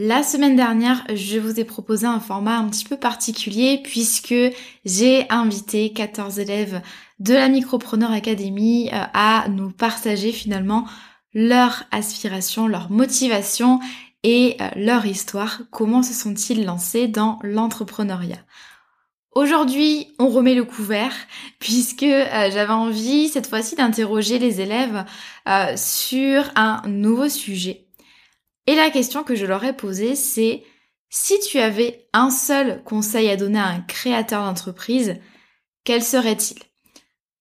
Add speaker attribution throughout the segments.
Speaker 1: La semaine dernière, je vous ai proposé un format un petit peu particulier puisque j'ai invité 14 élèves de la Micropreneur Academy euh, à nous partager finalement leur aspiration, leur motivation et euh, leur histoire. Comment se sont-ils lancés dans l'entrepreneuriat? Aujourd'hui, on remet le couvert puisque euh, j'avais envie cette fois-ci d'interroger les élèves sur un nouveau sujet et la question que je leur ai posée, c'est si tu avais un seul conseil à donner à un créateur d'entreprise, quel serait-il?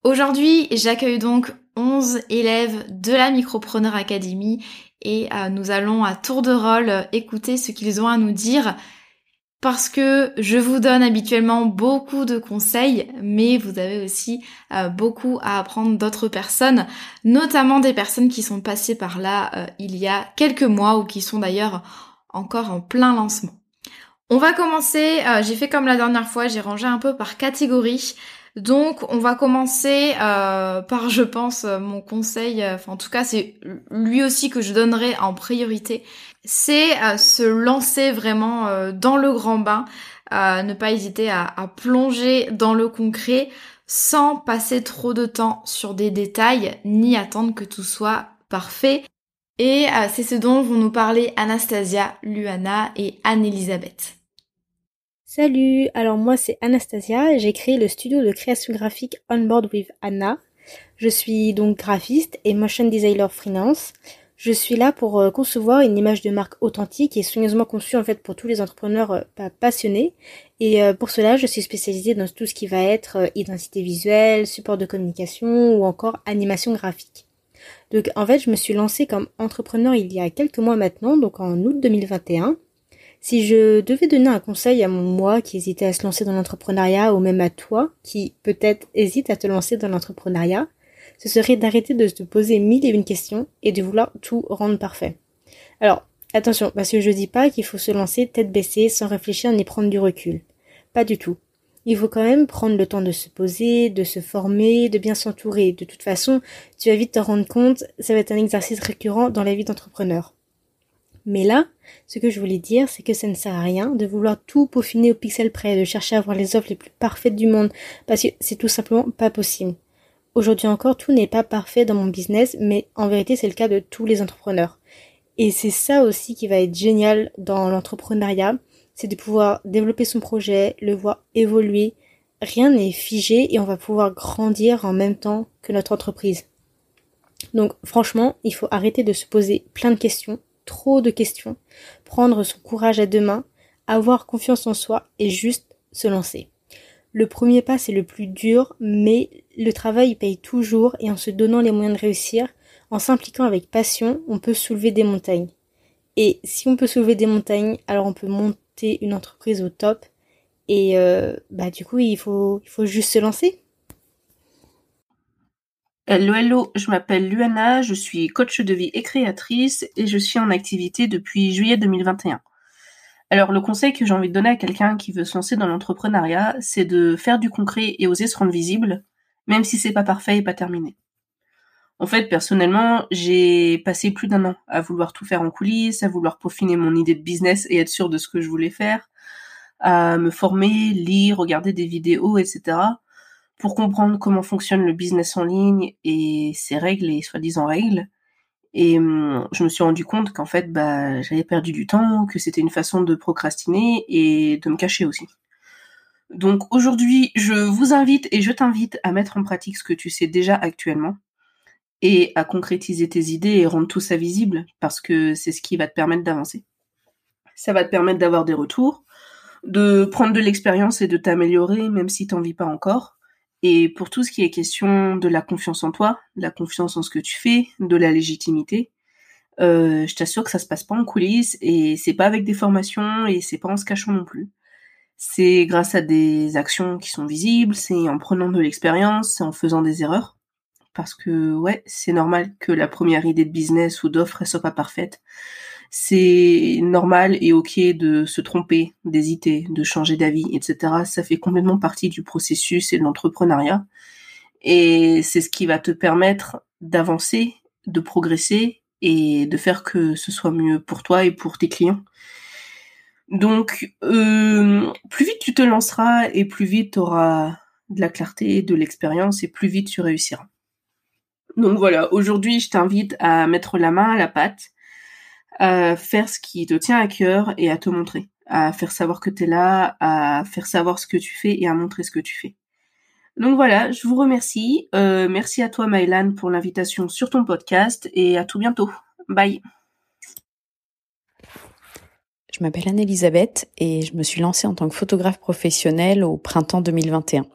Speaker 1: Aujourd'hui, j'accueille donc 11 élèves de la Micropreneur Academy et euh, nous allons à tour de rôle écouter ce qu'ils ont à nous dire parce que je vous donne habituellement beaucoup de conseils, mais vous avez aussi euh, beaucoup à apprendre d'autres personnes, notamment des personnes qui sont passées par là euh, il y a quelques mois ou qui sont d'ailleurs encore en plein lancement. On va commencer, euh, j'ai fait comme la dernière fois, j'ai rangé un peu par catégorie. Donc on va commencer par, je pense, mon conseil, enfin en tout cas c'est lui aussi que je donnerai en priorité, c'est euh, se lancer vraiment euh, dans le grand bain, euh, ne pas hésiter à, plonger dans le concret sans passer trop de temps sur des détails ni attendre que tout soit parfait. Et c'est ce dont vont nous parler Anastasia, Luana et Anne-Elisabeth.
Speaker 2: Salut, alors moi c'est Anastasia, j'ai créé le studio de création graphique On Board with Anna. Je suis donc graphiste et motion designer freelance. Je suis là pour euh, concevoir une image de marque authentique et soigneusement conçue en fait pour tous les entrepreneurs euh, passionnés. Et euh, pour cela, je suis spécialisée dans tout ce qui va être identité visuelle, support de communication ou encore animation graphique. Donc en fait, je me suis lancée comme entrepreneur il y a quelques mois maintenant, donc en août 2021. Si je devais donner un conseil à mon moi qui hésitait à se lancer dans l'entrepreneuriat ou même à toi qui peut-être hésite à te lancer dans l'entrepreneuriat, ce serait d'arrêter de se poser mille et une questions et de vouloir tout rendre parfait. Alors, attention, parce que je dis pas qu'il faut se lancer tête baissée sans réfléchir ni prendre du recul. Pas du tout. Il faut quand même prendre le temps de se poser, de se former, de bien s'entourer. De toute façon, tu vas vite te rendre compte, ça va être un exercice récurrent dans la vie d'entrepreneur. Mais là, ce que je voulais dire, c'est que ça ne sert à rien de vouloir tout peaufiner au pixel près, de chercher à avoir les offres les plus parfaites du monde, parce que c'est tout simplement pas possible. Aujourd'hui encore, tout n'est pas parfait dans mon business, mais en vérité, c'est le cas de tous les entrepreneurs. Et c'est ça aussi qui va être génial dans l'entrepreneuriat, c'est de pouvoir développer son projet, le voir évoluer. Rien n'est figé et on va pouvoir grandir en même temps que notre entreprise. Donc franchement, il faut arrêter de se poser plein de questions, trop de questions, prendre son courage à deux mains, avoir confiance en soi et juste se lancer. Le premier pas, c'est le plus dur, mais le travail paye toujours et en se donnant les moyens de réussir, en s'impliquant avec passion, on peut soulever des montagnes. Et si on peut soulever des montagnes, alors on peut monter une entreprise au top. Et euh, bah du coup, il faut, il faut juste se lancer.
Speaker 3: Hello, hello, je m'appelle Luana, je suis coach de vie et créatrice et je suis en activité depuis juillet 2021. Alors le conseil que j'ai envie de donner à quelqu'un qui veut se lancer dans l'entrepreneuriat, c'est de faire du concret et oser se rendre visible, même si c'est pas parfait et pas terminé. En fait, personnellement, j'ai passé plus d'un an à vouloir tout faire en coulisses, à vouloir peaufiner mon idée de business et être sûr de ce que je voulais faire, à me former, lire, regarder des vidéos, etc. pour comprendre comment fonctionne le business en ligne et ses règles et soi-disant règles. Et hum, je me suis rendu compte qu'en fait, bah, j'avais perdu du temps, que c'était une façon de procrastiner et de me cacher aussi. Donc aujourd'hui, je vous invite et je t'invite à mettre en pratique ce que tu sais déjà actuellement et à concrétiser tes idées et rendre tout ça visible parce que c'est ce qui va te permettre d'avancer. Ça va te permettre d'avoir des retours, de prendre de l'expérience et de t'améliorer même si t'en vis pas encore. Et pour tout ce qui est question de la confiance en toi, de la confiance en ce que tu fais, de la légitimité, euh, je t'assure que ça se passe pas en coulisses et c'est pas avec des formations et c'est pas en se cachant non plus. C'est grâce à des actions qui sont visibles, c'est en prenant de l'expérience, c'est en faisant des erreurs parce que ouais, c'est normal que la première idée de business ou d'offre soit pas parfaite. C'est normal et ok de se tromper, d'hésiter, de changer d'avis, etc. Ça fait complètement partie du processus et de l'entrepreneuriat. Et c'est ce qui va te permettre d'avancer, de progresser et de faire que ce soit mieux pour toi et pour tes clients. Donc, euh, plus vite tu te lanceras et plus vite tu auras de la clarté, de l'expérience et plus vite tu réussiras. Donc voilà, aujourd'hui, je t'invite à mettre la main à la pâte, à faire ce qui te tient à cœur et à te montrer, à faire savoir que tu es là, à faire savoir ce que tu fais et à montrer ce que tu fais. Donc voilà, je vous remercie. Euh, merci à toi, Maëlan, pour l'invitation sur ton podcast et à tout bientôt. Bye.
Speaker 4: Je m'appelle Anne-Elisabeth et je me suis lancée en tant que photographe professionnelle au printemps 2021.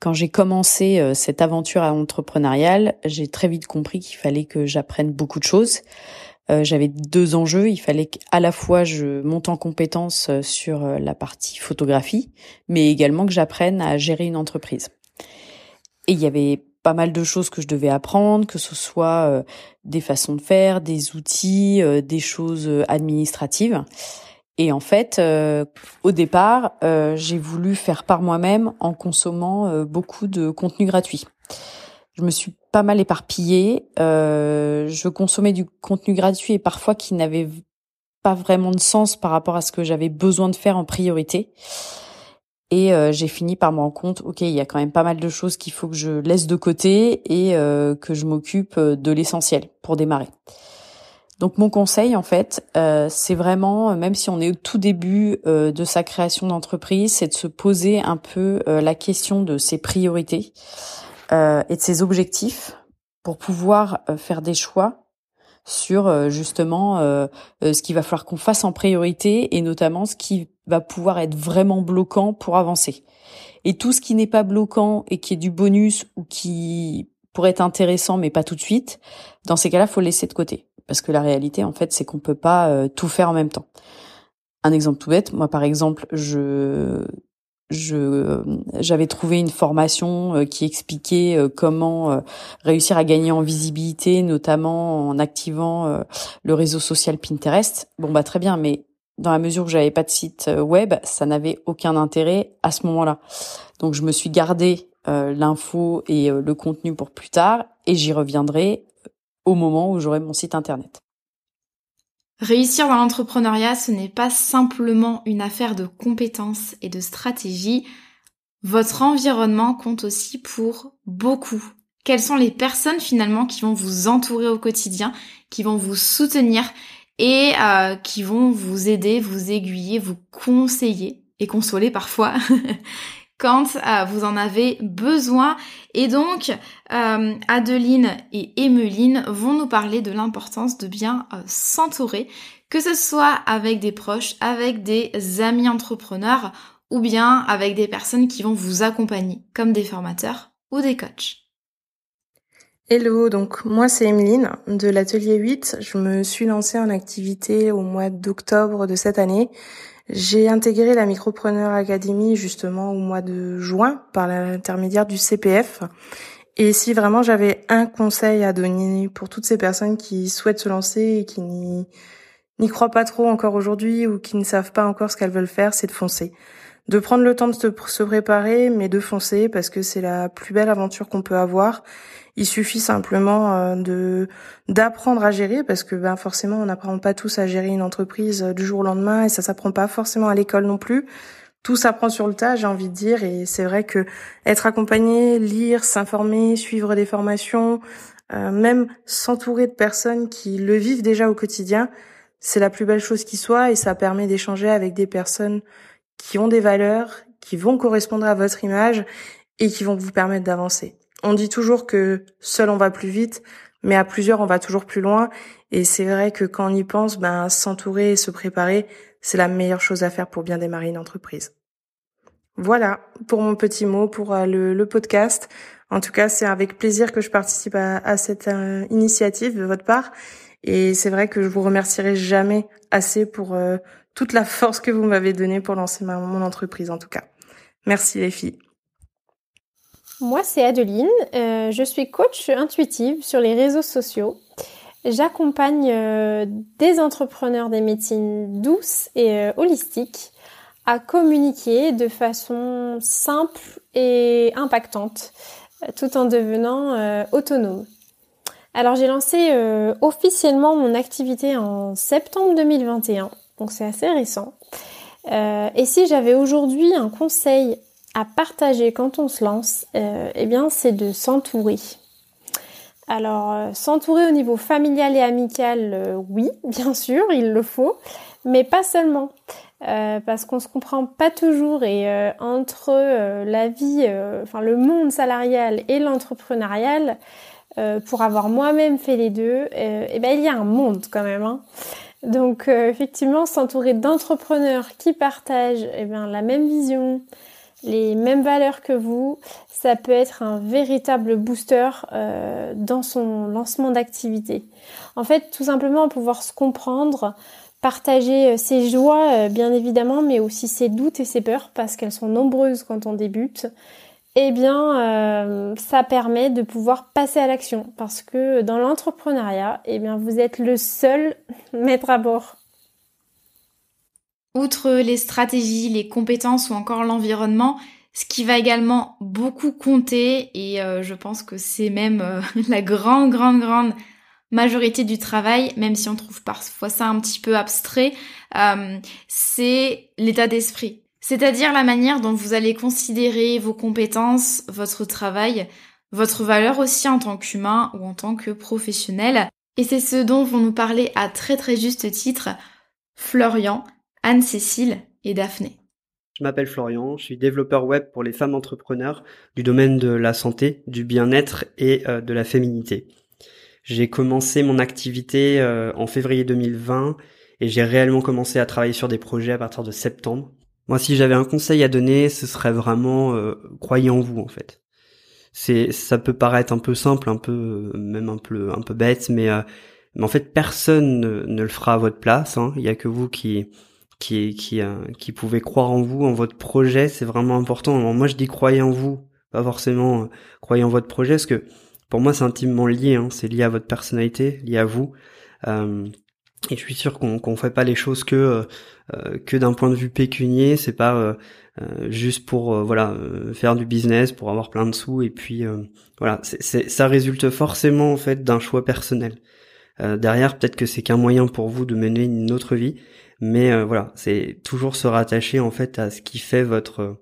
Speaker 4: Quand j'ai commencé euh, cette aventure entrepreneuriale, j'ai très vite compris qu'il fallait que j'apprenne beaucoup de choses. Euh, j'avais deux enjeux. Il fallait qu'à la fois je monte en compétence euh, sur la partie photographie, mais également que j'apprenne à gérer une entreprise. Et il y avait pas mal de choses que je devais apprendre, que ce soit des façons de faire, des outils, des choses administratives. Et en fait, euh, au départ, euh, j'ai voulu faire par moi-même en consommant euh, beaucoup de contenu gratuit. Je me suis pas mal éparpillée. je consommais du contenu gratuit et parfois qui n'avait pas vraiment de sens par rapport à ce que j'avais besoin de faire en priorité. Et j'ai fini par me rendre compte, ok, il y a quand même pas mal de choses qu'il faut que je laisse de côté et que je m'occupe de l'essentiel pour démarrer. Donc mon conseil en fait, euh, c'est vraiment, même si on est au tout début euh, de sa création d'entreprise, c'est de se poser un peu euh, la question de ses priorités et de ses objectifs pour pouvoir faire des choix sur justement ce qu'il va falloir qu'on fasse en priorité et notamment ce qui va pouvoir être vraiment bloquant pour avancer. Et tout ce qui n'est pas bloquant et qui est du bonus ou qui pourrait être intéressant mais pas tout de suite, dans ces cas-là, faut le laisser de côté parce que la réalité en fait c'est qu'on peut pas euh, tout faire en même temps. Un exemple tout bête, moi par exemple, je je j'avais trouvé une formation euh, qui expliquait euh, comment réussir à gagner en visibilité notamment en activant le réseau social Pinterest. Bon bah très bien mais dans la mesure où j'avais pas de site web, ça n'avait aucun intérêt à ce moment-là. Donc je me suis gardé l'info et le contenu pour plus tard et j'y reviendrai au moment où j'aurai mon site internet.
Speaker 1: Réussir dans l'entrepreneuriat, ce n'est pas simplement une affaire de compétences et de stratégie. Votre environnement compte aussi pour beaucoup. Quelles sont les personnes finalement qui vont vous entourer au quotidien, qui vont vous soutenir et euh, qui vont vous aider, vous aiguiller, vous conseiller et consoler parfois quand euh, vous en avez besoin. Et donc, euh, Adeline et Emeline vont nous parler de l'importance de bien euh, s'entourer, que ce soit avec des proches, avec des amis entrepreneurs ou bien avec des personnes qui vont vous accompagner, comme des formateurs ou des coachs.
Speaker 5: Hello, donc moi c'est Emeline de l'atelier 8. Je me suis lancée en activité au mois d'octobre de cette année. J'ai intégré la Micropreneur Academy justement au mois de juin par l'intermédiaire du CPF. Et si vraiment j'avais un conseil à donner pour toutes ces personnes qui souhaitent se lancer et qui n'y
Speaker 6: croient pas trop encore aujourd'hui ou qui ne savent pas encore ce qu'elles veulent faire, c'est de foncer. De prendre le temps de se préparer, mais de foncer parce que c'est la plus belle aventure qu'on peut avoir. Il suffit simplement euh, de d'apprendre à gérer parce que ben forcément on n'apprend pas tous à gérer une entreprise euh, du jour au lendemain et ça s'apprend pas forcément à l'école non plus. Tout s'apprend sur le tas, j'ai envie de dire, et c'est vrai que être accompagné, lire, s'informer, suivre des formations, euh, même s'entourer de personnes qui le vivent déjà au quotidien, c'est la plus belle chose qui soit et ça permet d'échanger avec des personnes qui ont des valeurs, qui vont correspondre à votre image et qui vont vous permettre d'avancer. On dit toujours que seul on va plus vite, mais à plusieurs on va toujours plus loin. Et c'est vrai que quand on y pense, ben s'entourer et se préparer, c'est la meilleure chose à faire pour bien démarrer une entreprise. Voilà pour mon petit mot pour euh, le, podcast. En tout cas, c'est avec plaisir que je participe à, cette euh, initiative de votre part. Et c'est vrai que je vous remercierai jamais assez pour euh, toute la force que vous m'avez donnée pour lancer mon entreprise, en tout cas. Merci les filles.
Speaker 7: Moi, c'est Adeline. Euh, je suis coach intuitive sur les réseaux sociaux. J'accompagne euh, des entrepreneurs des médecines douces et holistiques à communiquer de façon simple et impactante, tout en devenant autonome. Alors j'ai lancé euh, officiellement mon activité en septembre 2021, donc c'est assez récent. Euh, et si j'avais aujourd'hui un conseil à partager quand on se lance, euh, eh bien c'est de s'entourer. Alors s'entourer au niveau familial et amical, oui, bien sûr, il le faut, mais pas seulement. parce qu'on se comprend pas toujours et entre la vie, enfin le monde salarial et l'entrepreneurial, euh, pour avoir moi-même fait les deux, euh, eh ben il y a un monde quand même. Hein. Donc euh, effectivement, s'entourer d'entrepreneurs qui partagent eh bien, la même vision, les mêmes valeurs que vous, ça peut être un véritable booster dans son lancement d'activité. En fait, tout simplement pouvoir se comprendre, partager ses joies bien évidemment, mais aussi ses doutes et ses peurs parce qu'elles sont nombreuses quand on débute eh bien, euh, ça permet de pouvoir passer à l'action parce que dans l'entrepreneuriat, eh bien, vous êtes le seul maître à bord.
Speaker 1: Outre les stratégies, les compétences ou encore l'environnement, ce qui va également beaucoup compter, et euh, je pense que c'est même euh, la grande, grande, grande majorité du travail, même si on trouve parfois ça un petit peu abstrait, c'est l'état d'esprit. C'est-à-dire la manière dont vous allez considérer vos compétences, votre travail, votre valeur aussi en tant qu'humain ou en tant que professionnel. Et c'est ce dont vont nous parler à très très juste titre Florian, Anne-Cécile et Daphné.
Speaker 8: Je m'appelle Florian, je suis développeur web pour les femmes entrepreneurs du domaine de la santé, du bien-être et euh, de la féminité. J'ai commencé mon activité euh, en février 2020 et j'ai réellement commencé à travailler sur des projets à partir de septembre. Moi, si j'avais un conseil à donner, ce serait vraiment euh, croyez en vous en fait. C'est, ça peut paraître un peu simple, un peu même un peu un peu bête, mais, en fait personne ne, le fera à votre place. Hein. Il y a que vous qui qui qui euh, qui pouvez croire en vous, en votre projet. C'est vraiment important. moi, je dis croyez en vous, pas forcément croyez en votre projet, parce que pour moi, c'est intimement lié. Hein. C'est lié à votre personnalité, lié à vous. Et je suis sûr qu'on qu'on fait pas les choses que euh, euh, que d'un point de vue pécunier. C'est pas euh, juste pour voilà faire du business, pour avoir plein de sous. Et puis voilà, c'est ça résulte forcément en fait d'un choix personnel. derrière, peut-être que c'est qu'un moyen pour vous de mener une autre vie, mais voilà, c'est toujours se rattacher en fait à ce qui fait votre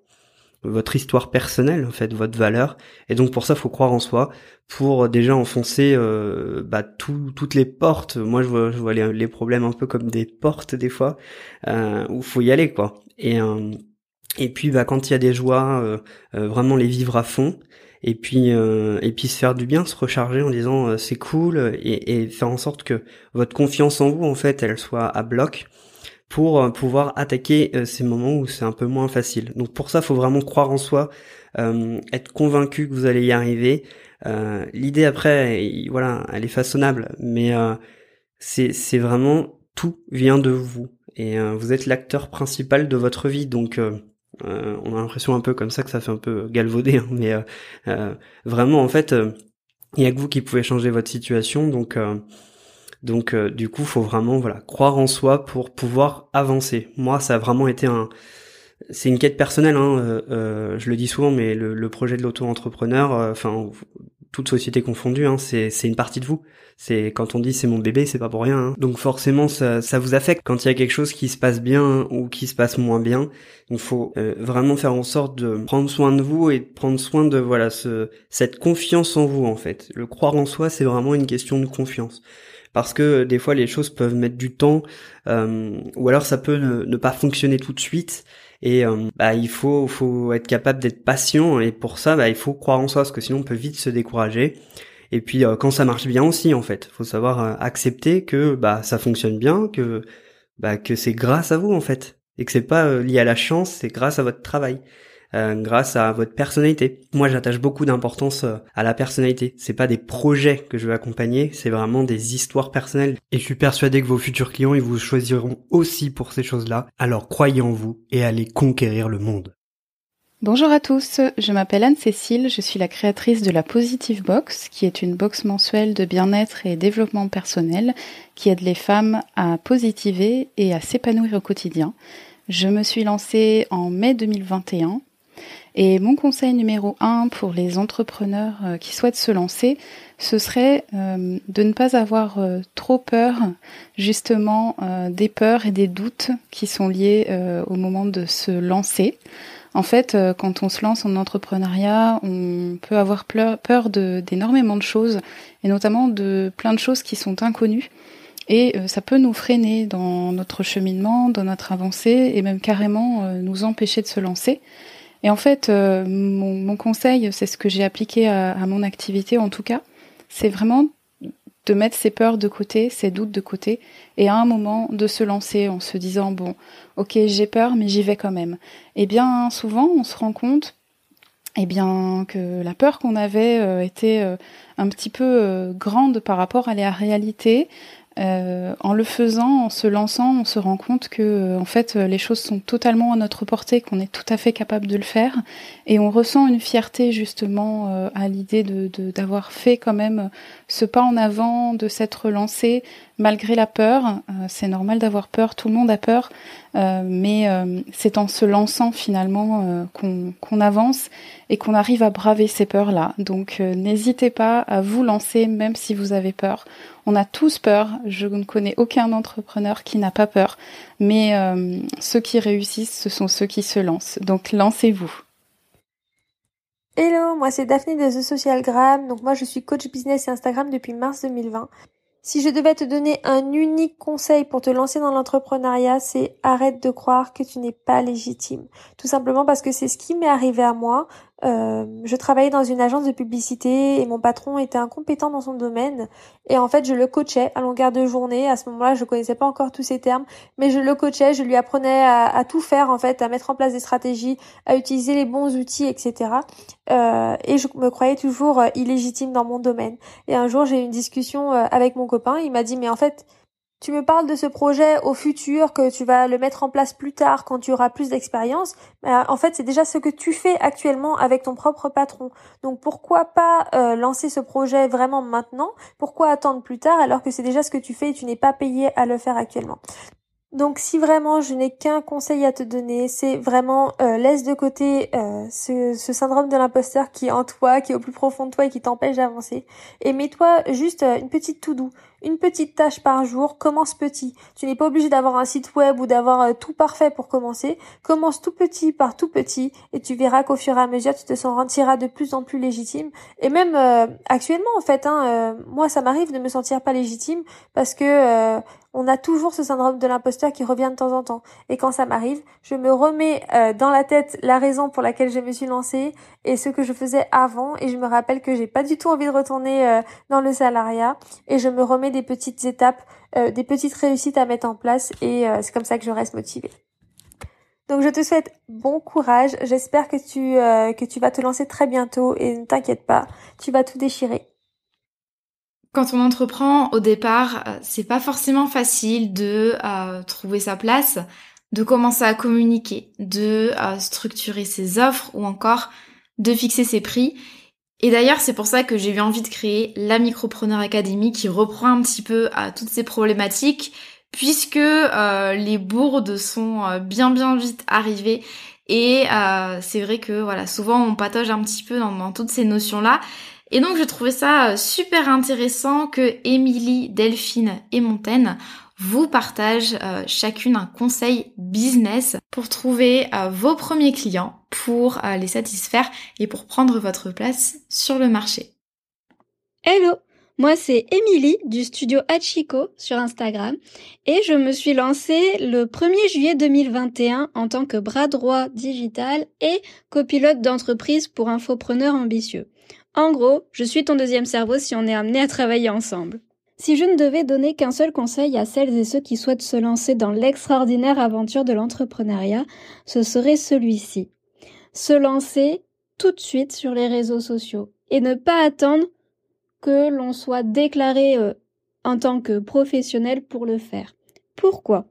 Speaker 8: votre histoire personnelle en fait votre valeur. Et donc pour ça faut croire en soi pour déjà enfoncer euh, bah, toutes les portes. Moi je vois, je vois les, problèmes un peu comme des portes des fois euh, où faut y aller quoi. Et euh, et puis bah quand il y a des joies euh, euh, vraiment les vivre à fond et puis et puis se faire du bien se recharger en disant c'est cool et, et faire en sorte que votre confiance en vous en fait elle soit à bloc pour euh, pouvoir attaquer euh, ces moments où c'est un peu moins facile. Donc pour ça, il faut vraiment croire en soi, euh, être convaincu que vous allez y arriver. L'idée après, voilà, elle est façonnable, mais c'est vraiment tout vient de vous et vous êtes l'acteur principal de votre vie. Donc on a l'impression un peu comme ça que ça fait un peu galvaudé, hein, mais vraiment en fait, il y a que vous qui pouvez changer votre situation. Donc Donc du coup, faut vraiment voilà croire en soi pour pouvoir avancer. Moi, ça a vraiment été un c'est une quête personnelle, hein, euh, euh, je le dis souvent, mais le, le projet de l'auto-entrepreneur, euh, enfin toute société confondue, hein, c'est une partie de vous. C'est quand on dit c'est mon bébé, c'est pas pour rien. Hein. Donc forcément, ça, ça vous affecte quand il y a quelque chose qui se passe bien ou qui se passe moins bien. Il faut vraiment faire en sorte de prendre soin de vous et de prendre soin de voilà ce, cette confiance en vous en fait. Le croire en soi, c'est vraiment une question de confiance parce que des fois les choses peuvent mettre du temps euh, ou alors ça peut ne, pas fonctionner tout de suite et euh, bah, il faut, faut être capable d'être patient et pour ça, bah, il faut croire en soi parce que sinon on peut vite se décourager. Et puis euh, quand ça marche bien aussi, en fait, faut savoir euh, accepter que bah ça fonctionne bien, que bah que c'est grâce à vous en fait, et que c'est pas lié à la chance, c'est grâce à votre travail. Euh, grâce à votre personnalité. Moi, j'attache beaucoup d'importance euh, à la personnalité. C'est pas des projets que je veux accompagner, c'est vraiment des histoires personnelles. Et je suis persuadé que vos futurs clients, ils vous choisiront aussi pour ces choses-là. Alors croyez en vous et allez conquérir le monde.
Speaker 9: Bonjour à tous, je m'appelle Anne-Cécile, je suis la créatrice de la Positive Box, qui est une box mensuelle de bien-être et développement personnel qui aide les femmes à positiver et à s'épanouir au quotidien. Je me suis lancée en mai 2021 et mon conseil numéro un pour les entrepreneurs euh, qui souhaitent se lancer, ce serait euh, de ne pas avoir euh, trop peur justement des peurs et des doutes qui sont liés au moment de se lancer. En fait, quand on se lance en entrepreneuriat, on peut avoir peur d'énormément de choses, et notamment de plein de choses qui sont inconnues. Et ça peut nous freiner dans notre cheminement, dans notre avancée, et même carrément nous empêcher de se lancer. Et en fait, euh, mon, conseil, c'est ce que j'ai appliqué à, mon activité en tout cas, c'est vraiment de mettre ses peurs de côté, ses doutes de côté, et à un moment de se lancer en se disant bon, ok, j'ai peur, mais j'y vais quand même. Et eh bien souvent, on se rend compte, eh bien que la peur qu'on avait euh, était euh, un petit peu grande par rapport à la réalité, euh, en le faisant, en se lançant, on se rend compte que euh, en fait les choses sont totalement à notre portée, qu'on est tout à fait capable de le faire, et on ressent une fierté justement euh, à l'idée de d'avoir fait quand même ce pas en avant, de s'être lancé malgré la peur. c'est normal d'avoir peur, tout le monde a peur, mais c'est en se lançant finalement qu'on avance et qu'on arrive à braver ces peurs-là. Donc n'hésitez pas à vous lancer même si vous avez peur. On a tous peur. Je ne connais aucun entrepreneur qui n'a pas peur. Mais euh, ceux qui réussissent, ce sont ceux qui se lancent. Donc lancez-vous.
Speaker 10: Hello, moi c'est Daphné de The Social Gram. Donc moi je suis coach business et Instagram depuis mars 2020. Si je devais te donner un unique conseil pour te lancer dans l'entrepreneuriat, c'est arrête de croire que tu n'es pas légitime. Tout simplement parce que c'est ce qui m'est arrivé à moi. Euh, je travaillais dans une agence de publicité et mon patron était incompétent dans son domaine et en fait je le coachais à longueur de journée. À ce moment-là, je connaissais pas encore tous ces termes, mais je le coachais, je lui apprenais à, tout faire en fait, à mettre en place des stratégies, à utiliser les bons outils, etc. Euh, et je me croyais toujours euh, illégitime dans mon domaine. Et un jour j'ai eu une discussion euh, avec mon copain, il m'a dit mais en fait tu me parles de ce projet au futur, que tu vas le mettre en place plus tard quand tu auras plus d'expérience. Euh, en fait, c'est déjà ce que tu fais actuellement avec ton propre patron. Donc pourquoi pas euh, lancer ce projet vraiment maintenant? Pourquoi attendre plus tard alors que c'est déjà ce que tu fais et tu n'es pas payé à le faire actuellement? Donc si vraiment je n'ai qu'un conseil à te donner, c'est vraiment euh, laisse de côté ce, syndrome de l'imposteur qui est en toi, qui est au plus profond de toi et qui t'empêche d'avancer. Et mets-toi juste une petite tout doux, une petite tâche par jour, commence petit. Tu n'es pas obligé d'avoir un site web ou d'avoir tout parfait pour commencer. Commence tout petit par tout petit et tu verras qu'au fur et à mesure tu te sentiras de plus en plus légitime. Et même actuellement en fait, hein, moi ça m'arrive de me sentir pas légitime parce que on a toujours ce syndrome de l'imposteur qui revient de temps en temps. Et quand ça m'arrive, je me remets euh, dans la tête la raison pour laquelle je me suis lancée et ce que je faisais avant. Et je me rappelle que j'ai pas du tout envie de retourner euh, dans le salariat. Et je me remets des petites étapes, euh, des petites réussites à mettre en place. Et c'est comme ça que je reste motivée. Donc je te souhaite bon courage. J'espère que tu que tu vas te lancer très bientôt et ne t'inquiète pas, tu vas tout déchirer.
Speaker 1: Quand on entreprend au départ, euh, c'est pas forcément facile de euh, trouver sa place, de commencer à communiquer, de euh, structurer ses offres ou encore de fixer ses prix. Et d'ailleurs, c'est pour ça que j'ai eu envie de créer la Micropreneur Academy qui reprend un petit peu à toutes ces problématiques puisque euh, les bourdes sont euh, bien bien vite arrivées. Et euh, c'est vrai que voilà souvent on patauge un petit peu dans, toutes ces notions là et donc je trouvais ça super intéressant que Émilie, Delphine et Montaigne vous partagent chacune un conseil business pour trouver vos premiers clients, pour les satisfaire et pour prendre votre place sur le marché.
Speaker 11: Hello moi, c'est Émilie du studio Hachiko sur Instagram et je me suis lancée le 1er juillet 2021 en tant que bras droit digital et copilote d'entreprise pour infopreneurs ambitieux. En gros, je suis ton deuxième cerveau si on est amené à travailler ensemble. Si je ne devais donner qu'un seul conseil à celles et ceux qui souhaitent se lancer dans l'extraordinaire aventure de l'entrepreneuriat, ce serait celui-ci. Se lancer tout de suite sur les réseaux sociaux et ne pas attendre que l'on soit déclaré euh, en tant que professionnel pour le faire. Pourquoi?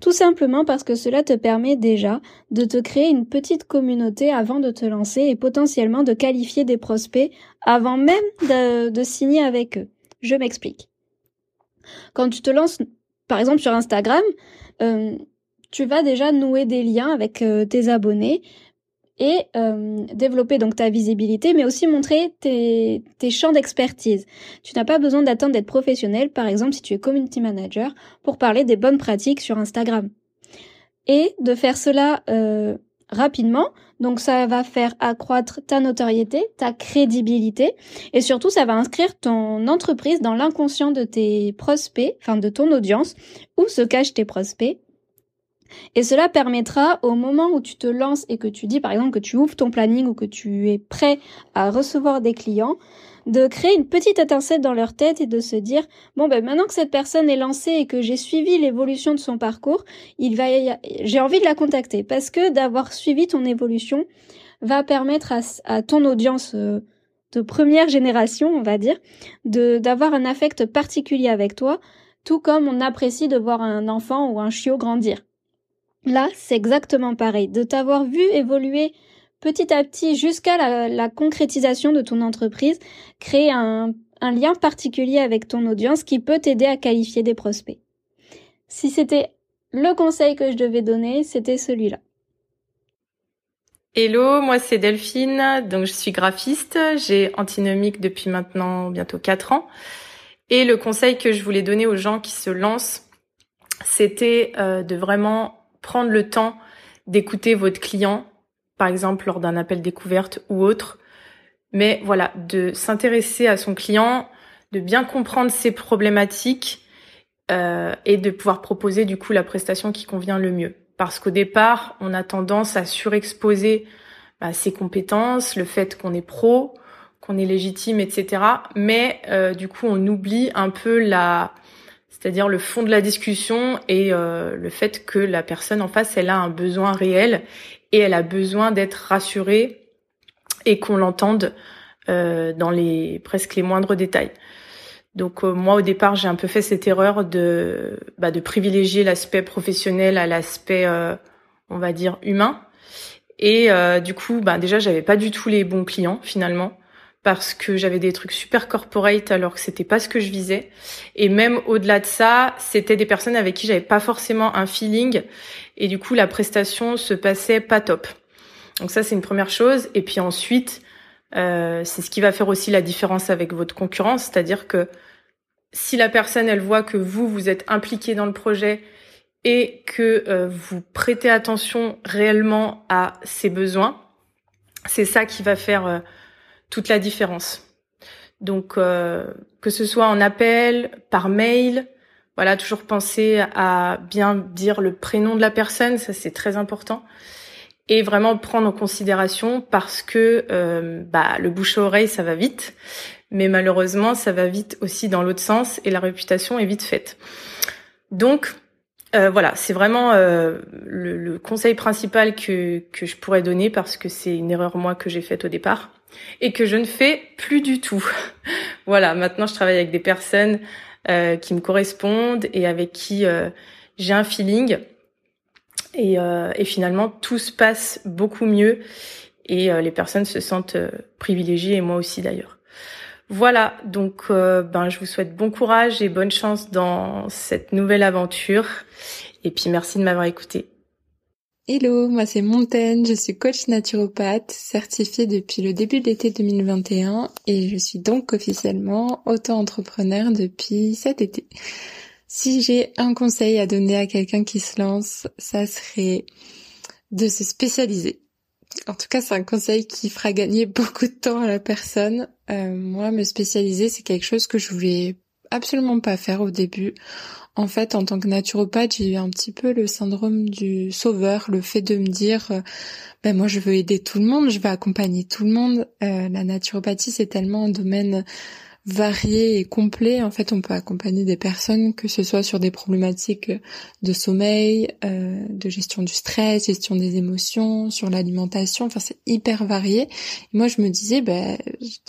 Speaker 11: Tout simplement parce que cela te permet déjà de te créer une petite communauté avant de te lancer et potentiellement de qualifier des prospects avant même de, signer avec eux. Je m'explique. Quand tu te lances, par exemple sur Instagram, euh, tu vas déjà nouer des liens avec euh, tes abonnés, et euh, développer donc ta visibilité, mais aussi montrer tes, tes champs d'expertise. Tu n'as pas besoin d'attendre d'être professionnel, par exemple si tu es community manager, pour parler des bonnes pratiques sur Instagram. Et de faire cela euh, rapidement, donc ça va faire accroître ta notoriété, ta crédibilité, et surtout ça va inscrire ton entreprise dans l'inconscient de tes prospects, enfin de ton audience, où se cachent tes prospects, et cela permettra au moment où tu te lances et que tu dis par exemple que tu ouvres ton planning ou que tu es prêt à recevoir des clients, de créer une petite étincelle dans leur tête et de se dire bon ben maintenant que cette personne est lancée et que j'ai suivi l'évolution de son parcours, j'ai envie de la contacter parce que d'avoir suivi ton évolution va permettre à, ton audience euh, de première génération, on va dire, de d'avoir un affect particulier avec toi, tout comme on apprécie de voir un enfant ou un chiot grandir. Là, c'est exactement pareil. De t'avoir vu évoluer petit à petit jusqu'à la, concrétisation de ton entreprise, créer un, lien particulier avec ton audience qui peut t'aider à qualifier des prospects. Si c'était le conseil que je devais donner, c'était celui-là.
Speaker 12: Hello, moi c'est Delphine, donc je suis graphiste, j'ai antinomique depuis maintenant bientôt 4 ans. Et le conseil que je voulais donner aux gens qui se lancent, c'était euh, de vraiment prendre le temps d'écouter votre client, par exemple lors d'un appel découverte ou autre. Mais voilà, de s'intéresser à son client, de bien comprendre ses problématiques euh, et de pouvoir proposer du coup la prestation qui convient le mieux. Parce qu'au départ, on a tendance à surexposer bah, ses compétences, le fait qu'on est pro, qu'on est légitime, etc. Mais euh, du coup, on oublie un peu la c'est-à-dire le fond de la discussion et euh, le fait que la personne en face, elle a un besoin réel et elle a besoin d'être rassurée et qu'on l'entende euh, dans les presque les moindres détails. Donc euh, moi au départ j'ai un peu fait cette erreur de bah, de privilégier l'aspect professionnel à l'aspect on va dire humain et du coup bah déjà j'avais pas du tout les bons clients finalement parce que j'avais des trucs super corporate alors que c'était pas ce que je visais. Et même au-delà de ça, c'était des personnes avec qui j'avais pas forcément un feeling et du coup la prestation se passait pas top. Donc ça c'est une première chose. Et puis ensuite, euh, c'est ce qui va faire aussi la différence avec votre concurrence, c'est-à-dire que si la personne elle voit que vous vous êtes impliqué dans le projet et que euh, vous prêtez attention réellement à ses besoins, c'est ça qui va faire euh, toute la différence. Donc euh, que ce soit en appel, par mail, voilà, toujours penser à bien dire le prénom de la personne, ça c'est très important. Et vraiment prendre en considération parce que euh, bah, le bouche à oreille, ça va vite, mais malheureusement, ça va vite aussi dans l'autre sens et la réputation est vite faite. Donc, euh, voilà, c'est vraiment le, le, conseil principal que, que je pourrais donner parce que c'est une erreur moi que j'ai faite au départ et que je ne fais plus du tout. voilà, maintenant je travaille avec des personnes euh, qui me correspondent et avec qui euh, j'ai un feeling et, euh, et, finalement tout se passe beaucoup mieux et les personnes se sentent privilégiées et moi aussi d'ailleurs. Voilà, donc ben je vous souhaite bon courage et bonne chance dans cette nouvelle aventure et puis merci de m'avoir écouté.
Speaker 5: Hello, moi c'est Montaigne, je suis coach naturopathe certifiée depuis le début de l'été 2021 et je suis donc officiellement auto-entrepreneur depuis cet été. Si j'ai un conseil à donner à quelqu'un qui se lance, ça serait de se spécialiser. En tout cas, c'est un conseil qui fera gagner beaucoup de temps à la personne. Euh, moi, me spécialiser, c'est quelque chose que je voulais absolument pas faire au début. En fait, en tant que naturopathe, j'ai eu un petit peu le syndrome du sauveur, le fait de me dire, euh, ben moi je veux aider tout le monde, je veux accompagner tout le monde. Euh, la naturopathie, c'est tellement un domaine varié et complet. En fait, on peut accompagner des personnes, que ce soit sur des problématiques de sommeil, euh, de gestion du stress, gestion des émotions, sur l'alimentation. Enfin, c'est hyper varié. Moi, je me disais, ben,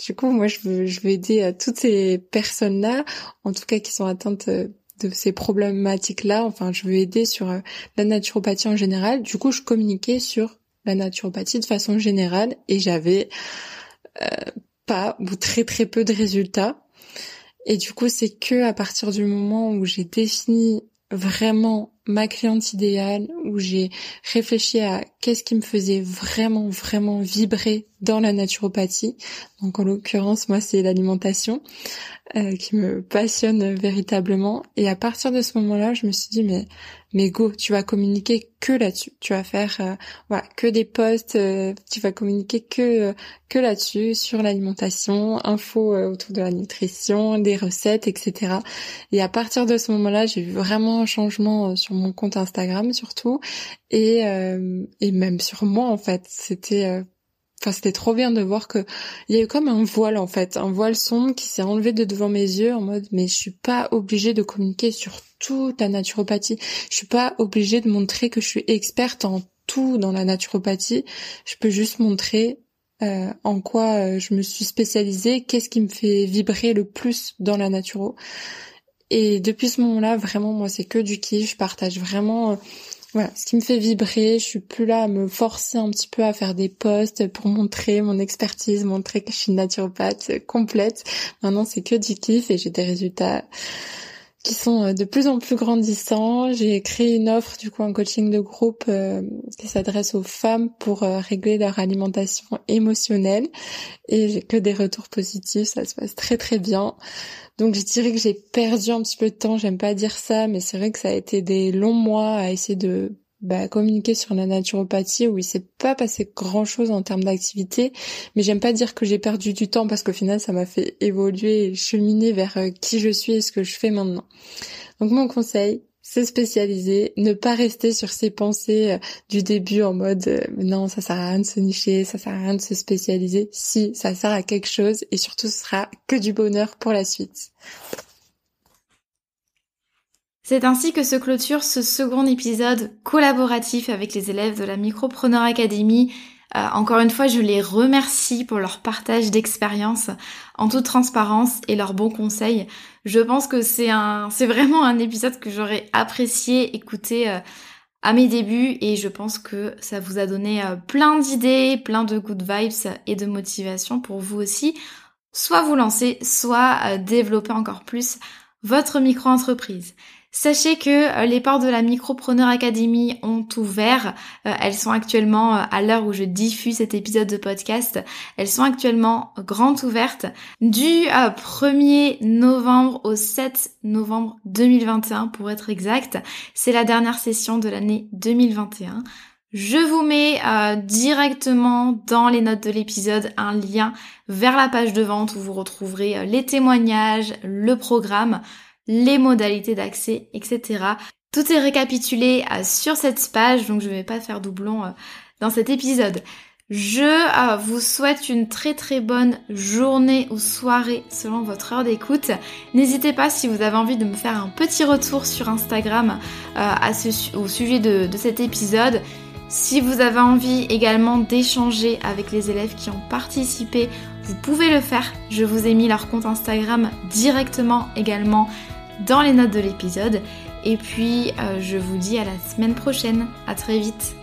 Speaker 5: du coup, moi, je veux, je veux aider toutes ces personnes-là, en tout cas qui sont atteintes de ces problématiques-là. Enfin, je veux aider sur euh, la naturopathie en général. Du coup, je communiquais sur la naturopathie de façon générale et j'avais euh, pas ou très très peu de résultats. Et du coup, c'est que à partir du moment où j'ai défini vraiment ma cliente idéale, où j'ai réfléchi à qu'est-ce qui me faisait vraiment, vraiment vibrer dans la naturopathie. Donc en l'occurrence, moi, c'est l'alimentation euh, qui me passionne véritablement. Et à partir de ce moment-là, je me suis dit, mais mais go, tu vas communiquer que là-dessus. Tu vas faire euh, voilà que des posts, euh, tu vas communiquer que que là-dessus sur l'alimentation, infos autour de la nutrition, des recettes, etc. Et à partir de ce moment-là, j'ai vu vraiment un changement sur mon compte Instagram surtout et et même sur moi en fait. C'était Enfin, c'était trop bien de voir que il y a eu comme un voile en fait, un voile sombre qui s'est enlevé de devant mes yeux en mode mais je suis pas obligée de communiquer sur toute la naturopathie. Je suis pas obligée de montrer que je suis experte en tout dans la naturopathie. Je peux juste montrer euh, en quoi euh, je me suis spécialisée, qu'est-ce qui me fait vibrer le plus dans la naturo. Et depuis ce moment-là, vraiment, moi, c'est que du kiff. Je partage vraiment euh, voilà, ce qui me fait vibrer, je suis plus là à me forcer un petit peu à faire des posts pour montrer mon expertise, montrer que je suis une naturopathe complète. Maintenant, c'est que du kiff et j'ai des résultats qui sont euh, de plus en plus grandissants. J'ai créé une offre, du coup, un coaching de groupe euh, qui s'adresse aux femmes pour euh, régler leur alimentation émotionnelle. Et j'ai que des retours positifs, ça se passe très très bien. Donc je dirais que j'ai perdu un petit peu de temps, j'aime pas dire ça, mais c'est vrai que ça a été des longs mois à essayer de bah, communiquer sur la naturopathie où il s'est pas passé grand chose en termes d'activité, mais j'aime pas dire que j'ai perdu du temps parce qu'au final ça m'a fait évoluer et cheminer vers euh, qui je suis et ce que je fais maintenant. Donc mon conseil, se spécialiser, ne pas rester sur ses pensées euh, du début en mode euh, non, ça sert à rien de se nicher, ça sert à rien de se spécialiser. Si, ça sert à quelque chose et surtout ce sera que du bonheur pour la suite.
Speaker 1: C'est ainsi que se clôture ce second épisode collaboratif avec les élèves de la Micropreneur Academy euh, encore une fois, je les remercie pour leur partage d'expérience en toute transparence et leurs bons conseils. Je pense que c'est un, c'est vraiment un épisode que j'aurais apprécié écouter euh, à mes débuts et je pense que ça vous a donné euh, plein d'idées, plein de good vibes et de motivation pour vous aussi, soit vous lancer, soit développer encore plus votre micro-entreprise. Sachez que euh, les portes de la Micropreneur Academy ont ouvert. Euh, elles sont actuellement, euh, à l'heure où je diffuse cet épisode de podcast, elles sont actuellement grandes ouvertes du 1er novembre au 7 novembre 2021 pour être exact. C'est la dernière session de l'année 2021. Je vous mets directement dans les notes de l'épisode un lien vers la page de vente où vous retrouverez les témoignages, le programme, les modalités d'accès, etc. Tout est récapitulé euh, sur cette page, donc je ne vais pas faire doublon euh, dans cet épisode. Je euh, vous souhaite une très très bonne journée ou soirée selon votre heure d'écoute. N'hésitez pas si vous avez envie de me faire un petit retour sur Instagram au sujet de, de cet épisode. Si vous avez envie également d'échanger avec les élèves qui ont participé, vous pouvez le faire. Je vous ai mis leur compte Instagram directement également dans les notes de l'épisode. Et puis, euh, je vous dis à la semaine prochaine. À très vite.